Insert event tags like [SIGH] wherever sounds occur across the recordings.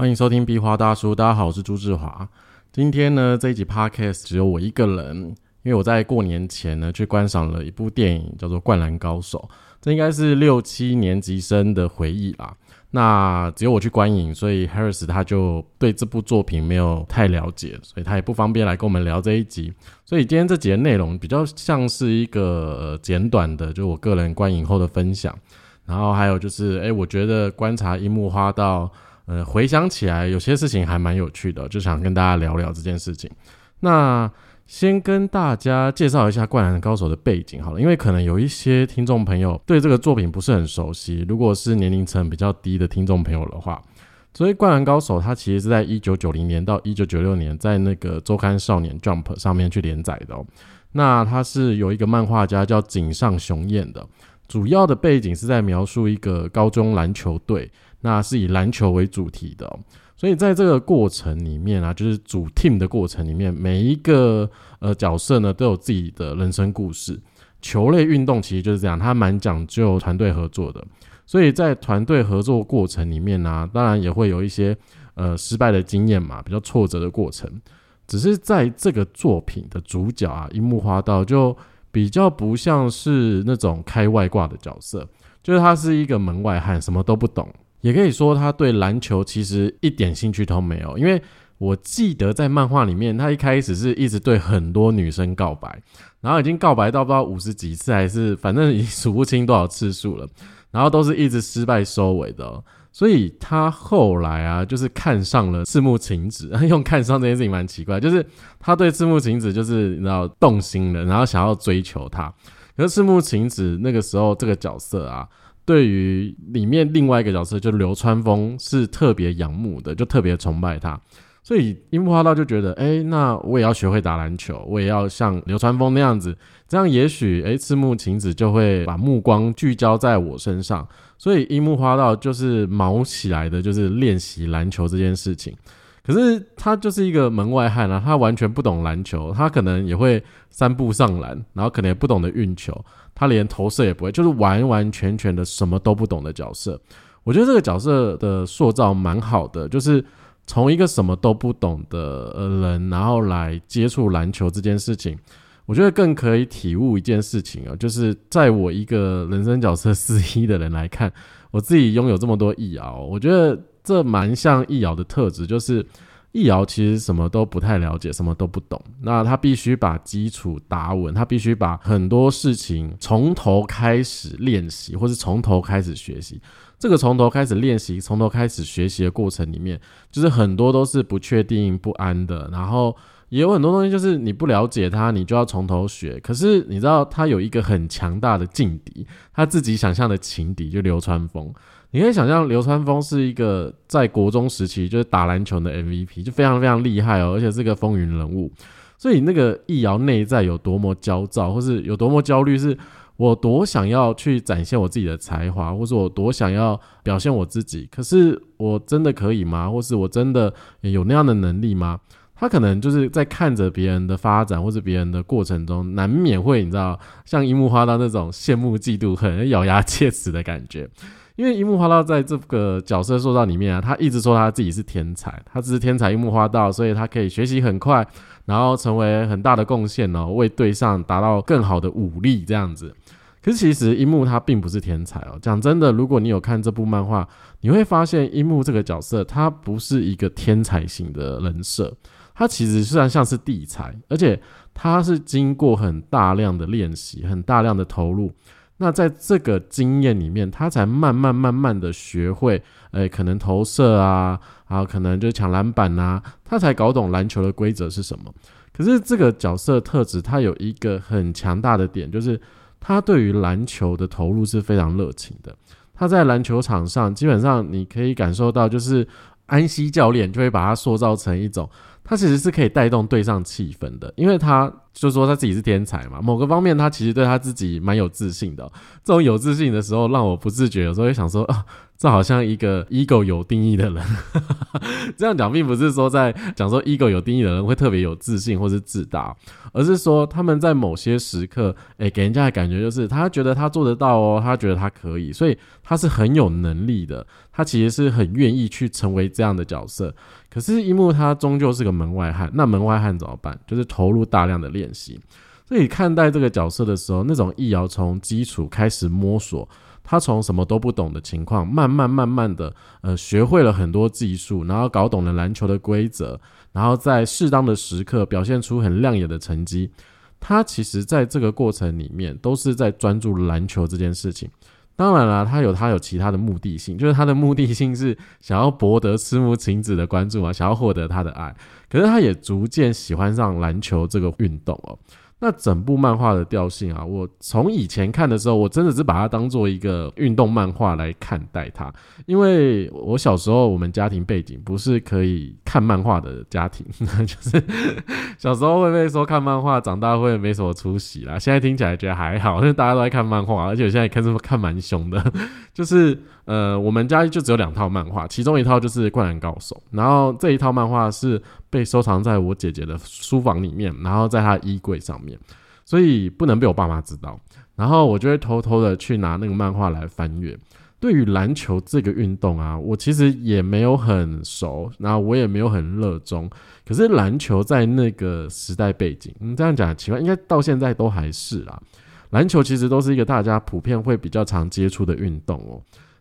欢迎收听壁花大叔，大家好，我是朱志华。今天呢，这一集 podcast 只有我一个人，因为我在过年前呢去观赏了一部电影，叫做《灌篮高手》，这应该是六七年级生的回忆啦。那只有我去观影，所以 Harris 他就对这部作品没有太了解，所以他也不方便来跟我们聊这一集。所以今天这集的内容比较像是一个简短的，就我个人观影后的分享。然后还有就是，哎，我觉得观察樱木花道。呃，回想起来，有些事情还蛮有趣的，就想跟大家聊聊这件事情。那先跟大家介绍一下《灌篮高手》的背景好了，因为可能有一些听众朋友对这个作品不是很熟悉。如果是年龄层比较低的听众朋友的话，所以《灌篮高手》它其实是在一九九零年到一九九六年在那个周刊少年 Jump 上面去连载的哦。那它是有一个漫画家叫井上雄彦的，主要的背景是在描述一个高中篮球队。那是以篮球为主题的，所以在这个过程里面啊，就是主 team 的过程里面，每一个呃角色呢都有自己的人生故事。球类运动其实就是这样，它蛮讲究团队合作的。所以在团队合作过程里面呢，当然也会有一些呃失败的经验嘛，比较挫折的过程。只是在这个作品的主角啊，樱木花道就比较不像是那种开外挂的角色，就是他是一个门外汉，什么都不懂。也可以说他对篮球其实一点兴趣都没有，因为我记得在漫画里面，他一开始是一直对很多女生告白，然后已经告白到不知道五十几次，还是反正已经数不清多少次数了，然后都是一直失败收尾的。所以他后来啊，就是看上了赤木晴子，[LAUGHS] 用看上这件事情蛮奇怪，就是他对赤木晴子就是你知道动心了，然后想要追求她，可是赤木晴子那个时候这个角色啊。对于里面另外一个角色，就流川枫是特别仰慕的，就特别崇拜他，所以樱木花道就觉得，哎，那我也要学会打篮球，我也要像流川枫那样子，这样也许，哎，赤木晴子就会把目光聚焦在我身上，所以樱木花道就是毛起来的，就是练习篮球这件事情。可是他就是一个门外汉啊，他完全不懂篮球，他可能也会三步上篮，然后可能也不懂得运球。他连投射也不会，就是完完全全的什么都不懂的角色。我觉得这个角色的塑造蛮好的，就是从一个什么都不懂的人，然后来接触篮球这件事情，我觉得更可以体悟一件事情啊，就是在我一个人生角色四一的人来看，我自己拥有这么多易遥，我觉得这蛮像易遥的特质，就是。易遥其实什么都不太了解，什么都不懂。那他必须把基础打稳，他必须把很多事情从头开始练习，或是从头开始学习。这个从头开始练习、从头开始学习的过程里面，就是很多都是不确定、不安的。然后也有很多东西，就是你不了解他，你就要从头学。可是你知道，他有一个很强大的劲敌，他自己想象的情敌就流川枫。你可以想象流川枫是一个在国中时期就是打篮球的 MVP，就非常非常厉害哦，而且是个风云人物。所以那个易遥内在有多么焦躁，或是有多么焦虑，是我多想要去展现我自己的才华，或是我多想要表现我自己。可是我真的可以吗？或是我真的有那样的能力吗？他可能就是在看着别人的发展，或者别人的过程中，难免会你知道，像樱木花道那种羡慕、嫉妒、恨、咬牙切齿的感觉。因为樱木花道在这个角色塑造里面啊，他一直说他自己是天才，他只是天才樱木花道，所以他可以学习很快，然后成为很大的贡献哦，为队上达到更好的武力这样子。可是其实樱木他并不是天才哦，讲真的，如果你有看这部漫画，你会发现樱木这个角色他不是一个天才型的人设，他其实虽然像是地才，而且他是经过很大量的练习，很大量的投入。那在这个经验里面，他才慢慢慢慢的学会，诶，可能投射啊，啊可能就抢篮板啊，他才搞懂篮球的规则是什么。可是这个角色特质，他有一个很强大的点，就是他对于篮球的投入是非常热情的。他在篮球场上，基本上你可以感受到，就是安西教练就会把他塑造成一种，它其实是可以带动对上气氛的，因为它就说他自己是天才嘛。某个方面，他其实对他自己蛮有自信的。这种有自信的时候，让我不自觉有时候会想说啊。这好像一个 ego 有定义的人，[LAUGHS] 这样讲并不是说在讲说 ego 有定义的人会特别有自信或是自大，而是说他们在某些时刻，诶，给人家的感觉就是他觉得他做得到哦，他觉得他可以，所以他是很有能力的，他其实是很愿意去成为这样的角色。可是樱木他终究是个门外汉，那门外汉怎么办？就是投入大量的力练习。所以看待这个角色的时候，那种易遥从基础开始摸索。他从什么都不懂的情况，慢慢慢慢的，呃，学会了很多技术，然后搞懂了篮球的规则，然后在适当的时刻表现出很亮眼的成绩。他其实在这个过程里面，都是在专注篮球这件事情。当然了，他有他有其他的目的性，就是他的目的性是想要博得赤木晴子的关注啊，想要获得他的爱。可是他也逐渐喜欢上篮球这个运动哦。那整部漫画的调性啊，我从以前看的时候，我真的是把它当做一个运动漫画来看待它。因为我小时候我们家庭背景不是可以看漫画的家庭，[LAUGHS] 就是小时候会被说看漫画，长大会没什么出息啦。现在听起来觉得还好，因为大家都在看漫画，而且我现在看是看蛮凶的，[LAUGHS] 就是。呃，我们家就只有两套漫画，其中一套就是《灌篮高手》，然后这一套漫画是被收藏在我姐姐的书房里面，然后在她衣柜上面，所以不能被我爸妈知道。然后我就会偷偷的去拿那个漫画来翻阅。对于篮球这个运动啊，我其实也没有很熟，然后我也没有很热衷。可是篮球在那个时代背景，你这样讲奇怪，应该到现在都还是啦。篮球其实都是一个大家普遍会比较常接触的运动哦。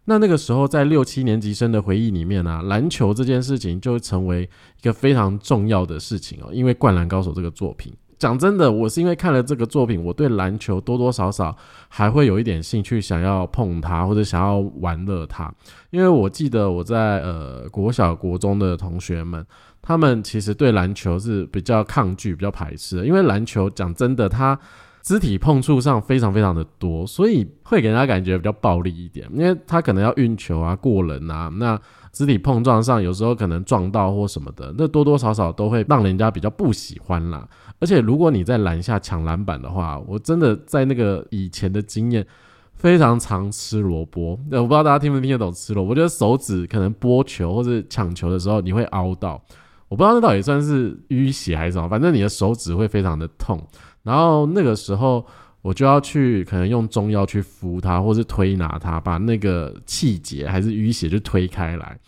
那那个时候，在六七年级生的回忆里面呢，篮球这件事情就成为一个非常重要的事情哦。因为《灌篮高手》这个作品，讲真的，我是因为看了这个作品，我对篮球多多少少还会有一点兴趣，想要碰它或者想要玩乐它。因为我记得我在呃国小、国中的同学们，他们其实对篮球是比较抗拒、比较排斥的，因为篮球讲真的，它。肢体碰触上非常非常的多，所以会给人家感觉比较暴力一点，因为他可能要运球啊、过人啊，那肢体碰撞上有时候可能撞到或什么的，那多多少少都会让人家比较不喜欢啦。而且如果你在篮下抢篮板的话，我真的在那个以前的经验非常常吃萝卜。那我不知道大家听不听得懂吃萝卜，我觉得手指可能拨球或者抢球的时候你会凹到，我不知道那到底算是淤血还是什么，反正你的手指会非常的痛。然后那个时候，我就要去可能用中药去敷它，或是推拿它，把那个气结还是淤血就推开来。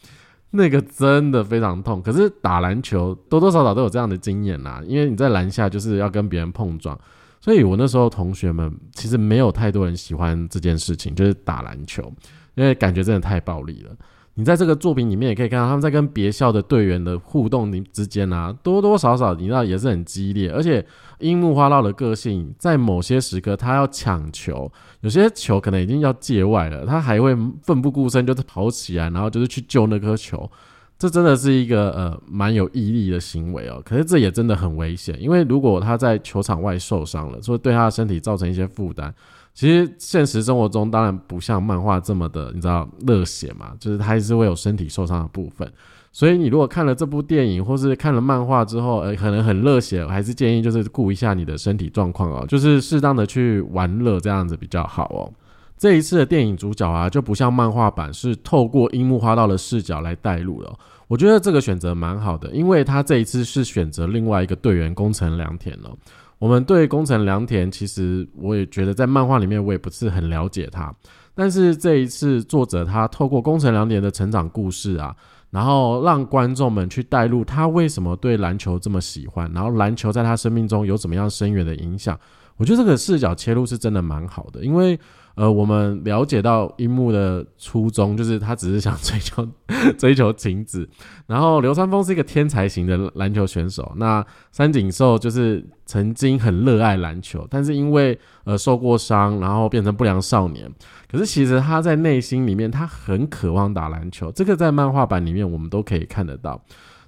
那个真的非常痛。可是打篮球多多少少都有这样的经验啦，因为你在篮下就是要跟别人碰撞，所以我那时候同学们其实没有太多人喜欢这件事情，就是打篮球，因为感觉真的太暴力了。你在这个作品里面也可以看到，他们在跟别校的队员的互动之间啊，多多少少你知道也是很激烈。而且樱木花道的个性，在某些时刻他要抢球，有些球可能已经要界外了，他还会奋不顾身就是跑起来，然后就是去救那颗球。这真的是一个呃蛮有毅力的行为哦。可是这也真的很危险，因为如果他在球场外受伤了，所以对他的身体造成一些负担。其实现实生活中当然不像漫画这么的，你知道热血嘛，就是他还是会有身体受伤的部分。所以你如果看了这部电影或是看了漫画之后，呃，可能很热血，我还是建议就是顾一下你的身体状况哦，就是适当的去玩乐这样子比较好哦。这一次的电影主角啊，就不像漫画版是透过樱木花道的视角来带路了。我觉得这个选择蛮好的，因为他这一次是选择另外一个队员工程良田了。我们对工程良田，其实我也觉得在漫画里面我也不是很了解他，但是这一次作者他透过工程良田的成长故事啊，然后让观众们去带入他为什么对篮球这么喜欢，然后篮球在他生命中有怎么样深远的影响，我觉得这个视角切入是真的蛮好的，因为。呃，我们了解到樱木的初衷，就是他只是想追求 [LAUGHS] 追求晴子。然后流川枫是一个天才型的篮球选手，那三井寿就是曾经很热爱篮球，但是因为呃受过伤，然后变成不良少年。可是其实他在内心里面，他很渴望打篮球。这个在漫画版里面我们都可以看得到。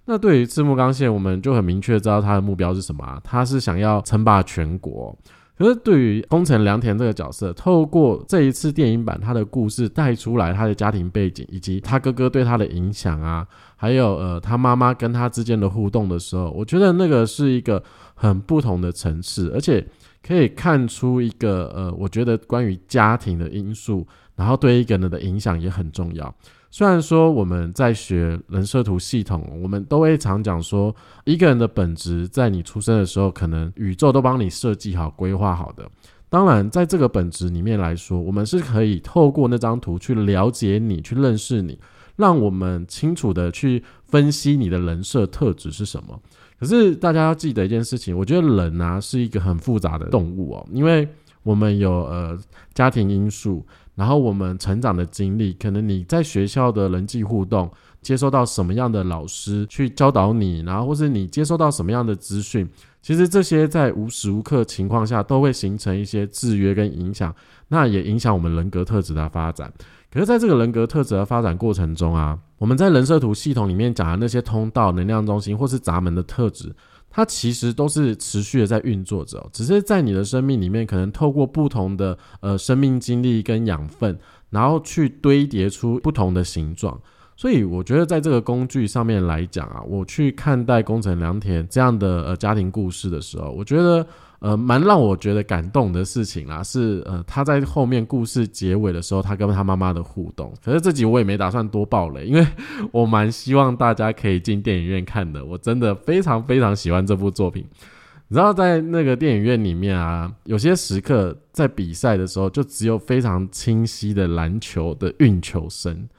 那对于赤木刚宪，我们就很明确知道他的目标是什么，他是想要称霸全国。可是对于宫城良田这个角色，透过这一次电影版他的故事带出来他的家庭背景，以及他哥哥对他的影响啊，还有呃他妈妈跟他之间的互动的时候，我觉得那个是一个很不同的层次，而且可以看出一个呃，我觉得关于家庭的因素，然后对一个人的影响也很重要。虽然说我们在学人设图系统，我们都会常讲说，一个人的本质在你出生的时候，可能宇宙都帮你设计好、规划好的。当然，在这个本质里面来说，我们是可以透过那张图去了解你、去认识你，让我们清楚的去分析你的人设特质是什么。可是大家要记得一件事情，我觉得人啊是一个很复杂的动物哦，因为我们有呃家庭因素。然后我们成长的经历，可能你在学校的人际互动，接收到什么样的老师去教导你，然后或是你接收到什么样的资讯，其实这些在无时无刻情况下都会形成一些制约跟影响，那也影响我们人格特质的发展。可是，在这个人格特质的发展过程中啊，我们在人设图系统里面讲的那些通道、能量中心或是闸门的特质。它其实都是持续的在运作着，只是在你的生命里面，可能透过不同的呃生命经历跟养分，然后去堆叠出不同的形状。所以我觉得在这个工具上面来讲啊，我去看待工程良田这样的呃家庭故事的时候，我觉得。呃，蛮让我觉得感动的事情啦，是呃，他在后面故事结尾的时候，他跟他妈妈的互动。可是这集我也没打算多爆雷，因为我蛮希望大家可以进电影院看的。我真的非常非常喜欢这部作品。你知道，在那个电影院里面啊，有些时刻在比赛的时候，就只有非常清晰的篮球的运球声。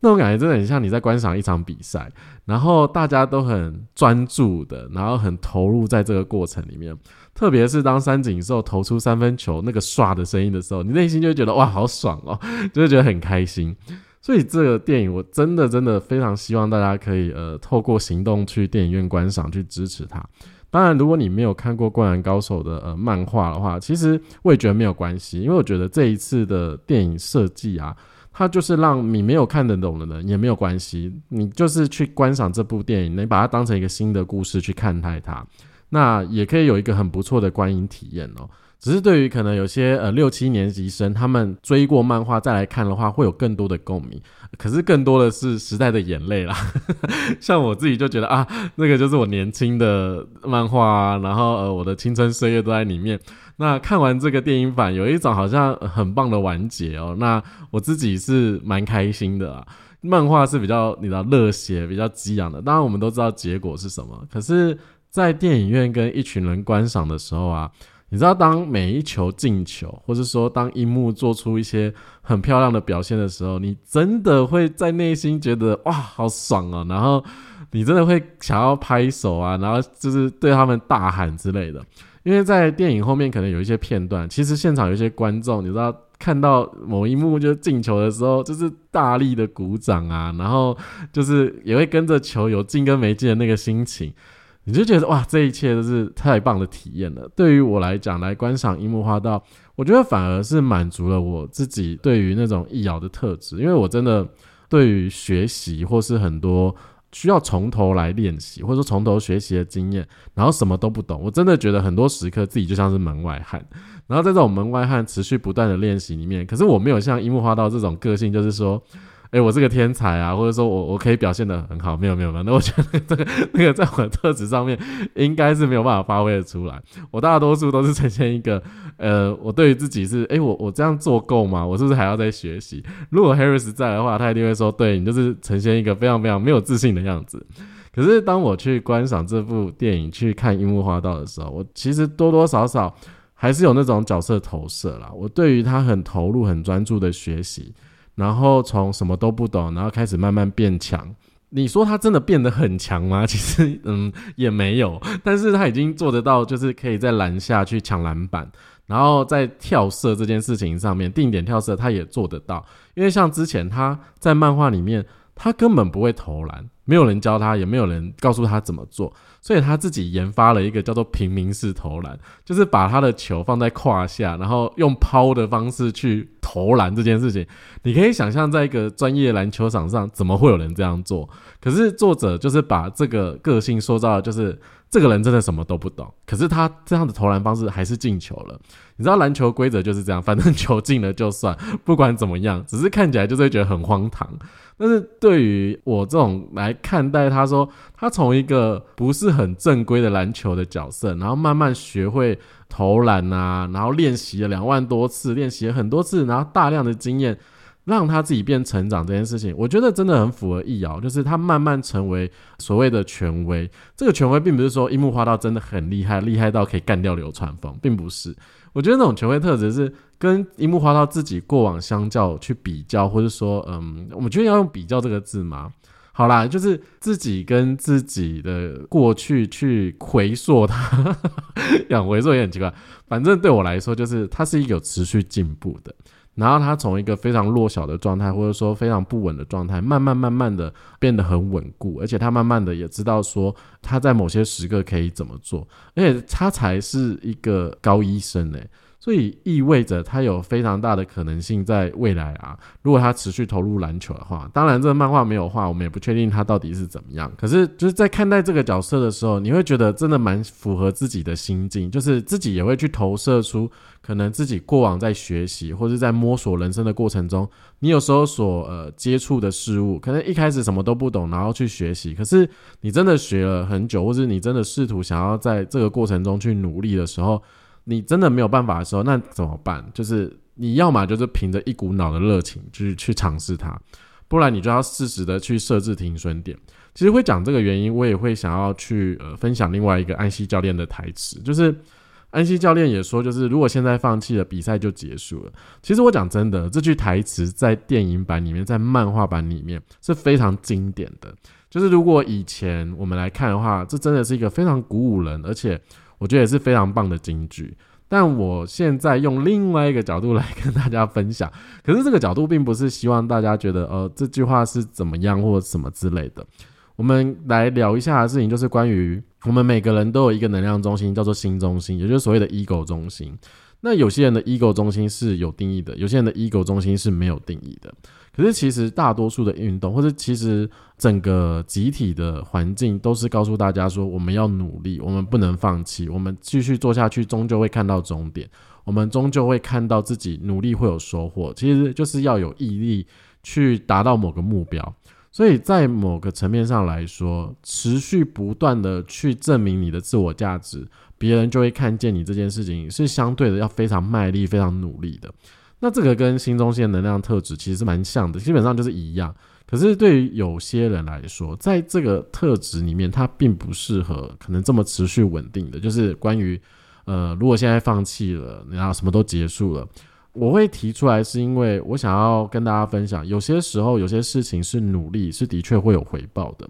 那种感觉真的很像你在观赏一场比赛，然后大家都很专注的，然后很投入在这个过程里面。特别是当三井寿投出三分球那个唰的声音的时候，你内心就会觉得哇，好爽哦，[LAUGHS] 就会觉得很开心。所以这个电影我真的真的非常希望大家可以呃透过行动去电影院观赏，去支持它。当然，如果你没有看过《灌篮高手》的呃漫画的话，其实我也觉得没有关系，因为我觉得这一次的电影设计啊。它就是让你没有看得懂的人也没有关系，你就是去观赏这部电影，你把它当成一个新的故事去看待它，那也可以有一个很不错的观影体验哦。只是对于可能有些呃六七年级生，他们追过漫画再来看的话，会有更多的共鸣。可是更多的是时代的眼泪啦。[LAUGHS] 像我自己就觉得啊，那个就是我年轻的漫画啊，然后呃我的青春岁月都在里面。那看完这个电影版，有一种好像很棒的完结哦。那我自己是蛮开心的啊。漫画是比较你的热血、比较激昂的，当然我们都知道结果是什么。可是，在电影院跟一群人观赏的时候啊。你知道，当每一球进球，或者说当樱木做出一些很漂亮的表现的时候，你真的会在内心觉得哇，好爽啊！然后你真的会想要拍手啊，然后就是对他们大喊之类的。因为在电影后面可能有一些片段，其实现场有一些观众，你知道看到某一幕就进球的时候，就是大力的鼓掌啊，然后就是也会跟着球有进跟没进的那个心情。你就觉得哇，这一切都是太棒的体验了。对于我来讲，来观赏樱木花道，我觉得反而是满足了我自己对于那种易遥的特质。因为我真的对于学习或是很多需要从头来练习，或者说从头学习的经验，然后什么都不懂，我真的觉得很多时刻自己就像是门外汉。然后在这种门外汉持续不断的练习里面，可是我没有像樱木花道这种个性，就是说。哎，我是个天才啊，或者说我我可以表现的很好，没有没有没有，那我觉得这个那个在我的特质上面应该是没有办法发挥的出来。我大多数都是呈现一个，呃，我对于自己是，哎，我我这样做够吗？我是不是还要再学习？如果 Harris 在的话，他一定会说，对你就是呈现一个非常非常没有自信的样子。可是当我去观赏这部电影，去看樱木花道的时候，我其实多多少少还是有那种角色投射啦。我对于他很投入、很专注的学习。然后从什么都不懂，然后开始慢慢变强。你说他真的变得很强吗？其实，嗯，也没有。但是他已经做得到，就是可以在篮下去抢篮板，然后在跳射这件事情上面，定点跳射他也做得到。因为像之前他在漫画里面，他根本不会投篮，没有人教他，也没有人告诉他怎么做。所以他自己研发了一个叫做平民式投篮，就是把他的球放在胯下，然后用抛的方式去投篮这件事情。你可以想象，在一个专业篮球场上，怎么会有人这样做？可是作者就是把这个个性塑造，就是这个人真的什么都不懂，可是他这样的投篮方式还是进球了。你知道篮球规则就是这样，反正球进了就算，[LAUGHS] 不管怎么样，只是看起来就是会觉得很荒唐。但是对于我这种来看待，他说他从一个不是很正规的篮球的角色，然后慢慢学会投篮啊，然后练习了两万多次，练习了很多次，然后大量的经验。让他自己变成长这件事情，我觉得真的很符合易遥，就是他慢慢成为所谓的权威。这个权威并不是说樱木花道真的很厉害，厉害到可以干掉流川枫，并不是。我觉得那种权威特质是跟樱木花道自己过往相较去比较，或者说，嗯，我们觉得要用比较这个字吗？好啦，就是自己跟自己的过去去回溯他，[LAUGHS] 养回溯也很奇怪。反正对我来说，就是他是一个有持续进步的。然后他从一个非常弱小的状态，或者说非常不稳的状态，慢慢慢慢的变得很稳固，而且他慢慢的也知道说他在某些时刻可以怎么做，而且他才是一个高医生诶。所以意味着他有非常大的可能性在未来啊，如果他持续投入篮球的话，当然这个漫画没有画，我们也不确定他到底是怎么样。可是就是在看待这个角色的时候，你会觉得真的蛮符合自己的心境，就是自己也会去投射出可能自己过往在学习或者在摸索人生的过程中，你有时候所呃接触的事物，可能一开始什么都不懂，然后去学习，可是你真的学了很久，或者你真的试图想要在这个过程中去努力的时候。你真的没有办法的时候，那怎么办？就是你要么就是凭着一股脑的热情去去尝试它，不然你就要适时的去设置停损点。其实会讲这个原因，我也会想要去呃分享另外一个安西教练的台词，就是安西教练也说，就是如果现在放弃了，比赛就结束了。其实我讲真的，这句台词在电影版里面，在漫画版里面是非常经典的。就是如果以前我们来看的话，这真的是一个非常鼓舞人，而且。我觉得也是非常棒的金句，但我现在用另外一个角度来跟大家分享。可是这个角度并不是希望大家觉得，呃，这句话是怎么样或什么之类的。我们来聊一下的事情，就是关于我们每个人都有一个能量中心，叫做心中心，也就是所谓的 ego 中心。那有些人的 ego 中心是有定义的，有些人的 ego 中心是没有定义的。可是其实大多数的运动，或者其实整个集体的环境，都是告诉大家说，我们要努力，我们不能放弃，我们继续做下去，终究会看到终点，我们终究会看到自己努力会有收获。其实就是要有毅力去达到某个目标。所以在某个层面上来说，持续不断的去证明你的自我价值，别人就会看见你这件事情是相对的要非常卖力、非常努力的。那这个跟心中心的能量特质其实是蛮像的，基本上就是一样。可是对于有些人来说，在这个特质里面，它并不适合可能这么持续稳定的。就是关于，呃，如果现在放弃了，然后什么都结束了，我会提出来，是因为我想要跟大家分享，有些时候有些事情是努力是的确会有回报的，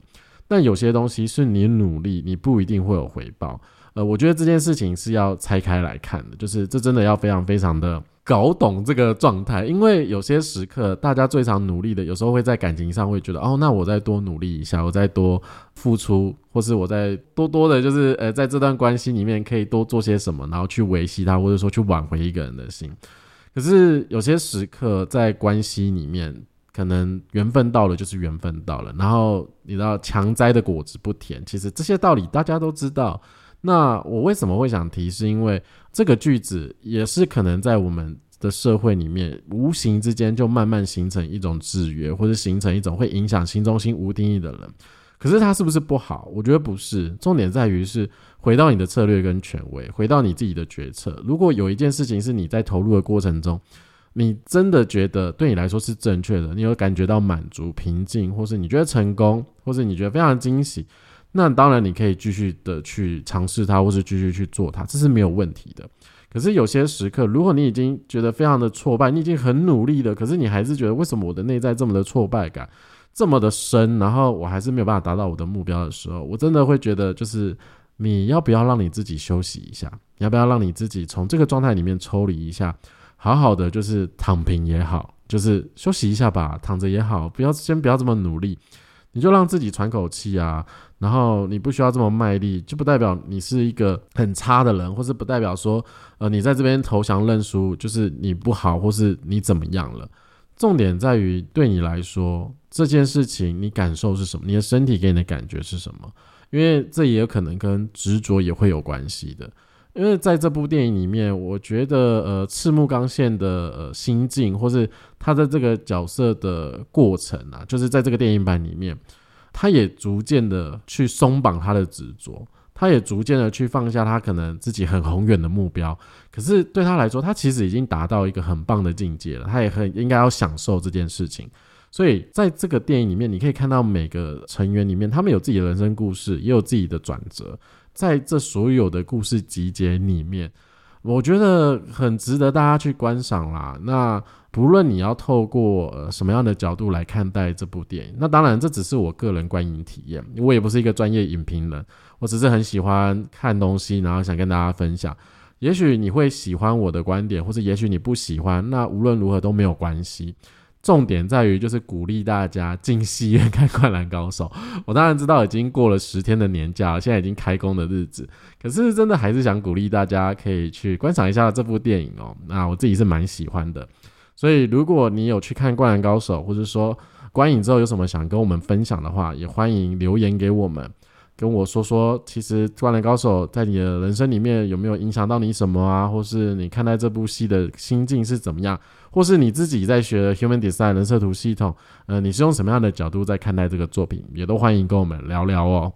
但有些东西是你努力你不一定会有回报。呃，我觉得这件事情是要拆开来看的，就是这真的要非常非常的。搞懂这个状态，因为有些时刻，大家最常努力的，有时候会在感情上会觉得，哦，那我再多努力一下，我再多付出，或是我再多多的，就是呃，在这段关系里面可以多做些什么，然后去维系他，或者说去挽回一个人的心。可是有些时刻在关系里面，可能缘分到了就是缘分到了，然后你知道强摘的果子不甜，其实这些道理大家都知道。那我为什么会想提？是因为这个句子也是可能在我们的社会里面，无形之间就慢慢形成一种制约，或者形成一种会影响心中心无定义的人。可是他是不是不好？我觉得不是。重点在于是回到你的策略跟权威，回到你自己的决策。如果有一件事情是你在投入的过程中，你真的觉得对你来说是正确的，你有感觉到满足、平静，或是你觉得成功，或是你觉得非常惊喜。那当然，你可以继续的去尝试它，或是继续去做它，这是没有问题的。可是有些时刻，如果你已经觉得非常的挫败，你已经很努力了，可是你还是觉得为什么我的内在这么的挫败感这么的深，然后我还是没有办法达到我的目标的时候，我真的会觉得，就是你要不要让你自己休息一下？要不要让你自己从这个状态里面抽离一下，好好的就是躺平也好，就是休息一下吧，躺着也好，不要先不要这么努力。你就让自己喘口气啊，然后你不需要这么卖力，就不代表你是一个很差的人，或是不代表说，呃，你在这边投降认输就是你不好，或是你怎么样了。重点在于对你来说这件事情你感受是什么，你的身体给你的感觉是什么？因为这也有可能跟执着也会有关系的。因为在这部电影里面，我觉得呃，赤木刚宪的呃心境，或是他的这个角色的过程啊，就是在这个电影版里面，他也逐渐的去松绑他的执着，他也逐渐的去放下他可能自己很宏远的目标。可是对他来说，他其实已经达到一个很棒的境界了，他也很应该要享受这件事情。所以在这个电影里面，你可以看到每个成员里面，他们有自己的人生故事，也有自己的转折。在这所有的故事集结里面，我觉得很值得大家去观赏啦。那不论你要透过呃什么样的角度来看待这部电影，那当然这只是我个人观影体验，我也不是一个专业影评人，我只是很喜欢看东西，然后想跟大家分享。也许你会喜欢我的观点，或者也许你不喜欢，那无论如何都没有关系。重点在于，就是鼓励大家进戏院看《灌篮高手》。我当然知道已经过了十天的年假，现在已经开工的日子，可是真的还是想鼓励大家可以去观赏一下这部电影哦。那我自己是蛮喜欢的，所以如果你有去看《灌篮高手》，或者说观影之后有什么想跟我们分享的话，也欢迎留言给我们。跟我说说，其实《灌篮高手》在你的人生里面有没有影响到你什么啊？或是你看待这部戏的心境是怎么样？或是你自己在学 Human Design 人设图系统，呃，你是用什么样的角度在看待这个作品？也都欢迎跟我们聊聊哦。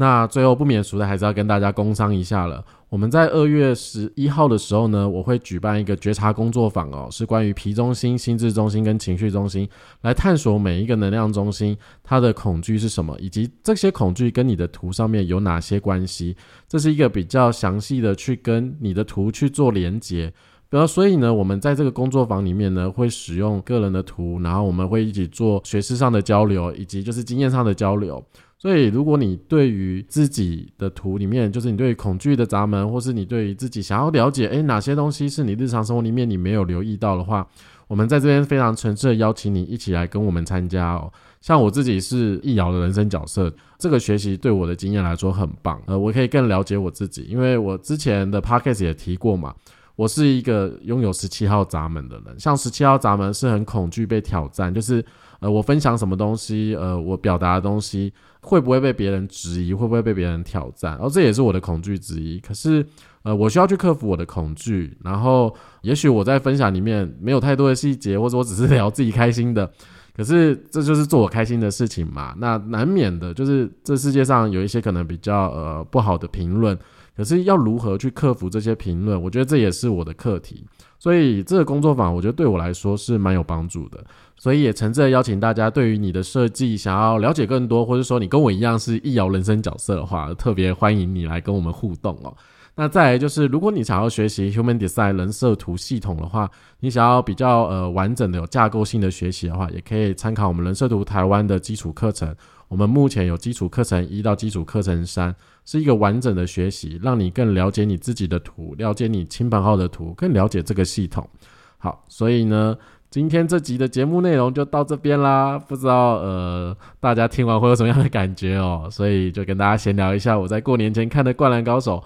那最后不免俗的，还是要跟大家工商一下了。我们在二月十一号的时候呢，我会举办一个觉察工作坊哦，是关于皮中心、心智中心跟情绪中心，来探索每一个能量中心它的恐惧是什么，以及这些恐惧跟你的图上面有哪些关系。这是一个比较详细的去跟你的图去做连接。然后，所以呢，我们在这个工作坊里面呢，会使用个人的图，然后我们会一起做学识上的交流，以及就是经验上的交流。所以，如果你对于自己的图里面，就是你对恐惧的闸门，或是你对于自己想要了解，诶，哪些东西是你日常生活里面你没有留意到的话，我们在这边非常诚挚的邀请你一起来跟我们参加哦。像我自己是易遥的人生角色，这个学习对我的经验来说很棒，呃，我可以更了解我自己，因为我之前的 podcast 也提过嘛。我是一个拥有十七号闸门的人，像十七号闸门是很恐惧被挑战，就是呃，我分享什么东西，呃，我表达的东西会不会被别人质疑，会不会被别人挑战，然后这也是我的恐惧之一。可是呃，我需要去克服我的恐惧，然后也许我在分享里面没有太多的细节，或者我只是 [LAUGHS] 聊自己开心的，可是这就是做我开心的事情嘛。那难免的就是这世界上有一些可能比较呃不好的评论。可是要如何去克服这些评论？我觉得这也是我的课题。所以这个工作坊，我觉得对我来说是蛮有帮助的。所以也诚挚的邀请大家，对于你的设计想要了解更多，或者说你跟我一样是易遥人生角色的话，特别欢迎你来跟我们互动哦。那再来就是，如果你想要学习 Human Design 人设图系统的话，你想要比较呃完整的有架构性的学习的话，也可以参考我们人设图台湾的基础课程。我们目前有基础课程一到基础课程三。是一个完整的学习，让你更了解你自己的图，了解你亲朋好友的图，更了解这个系统。好，所以呢，今天这集的节目内容就到这边啦。不知道呃，大家听完会有什么样的感觉哦？所以就跟大家闲聊一下我在过年前看的《灌篮高手》，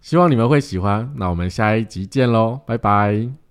希望你们会喜欢。那我们下一集见喽，拜拜。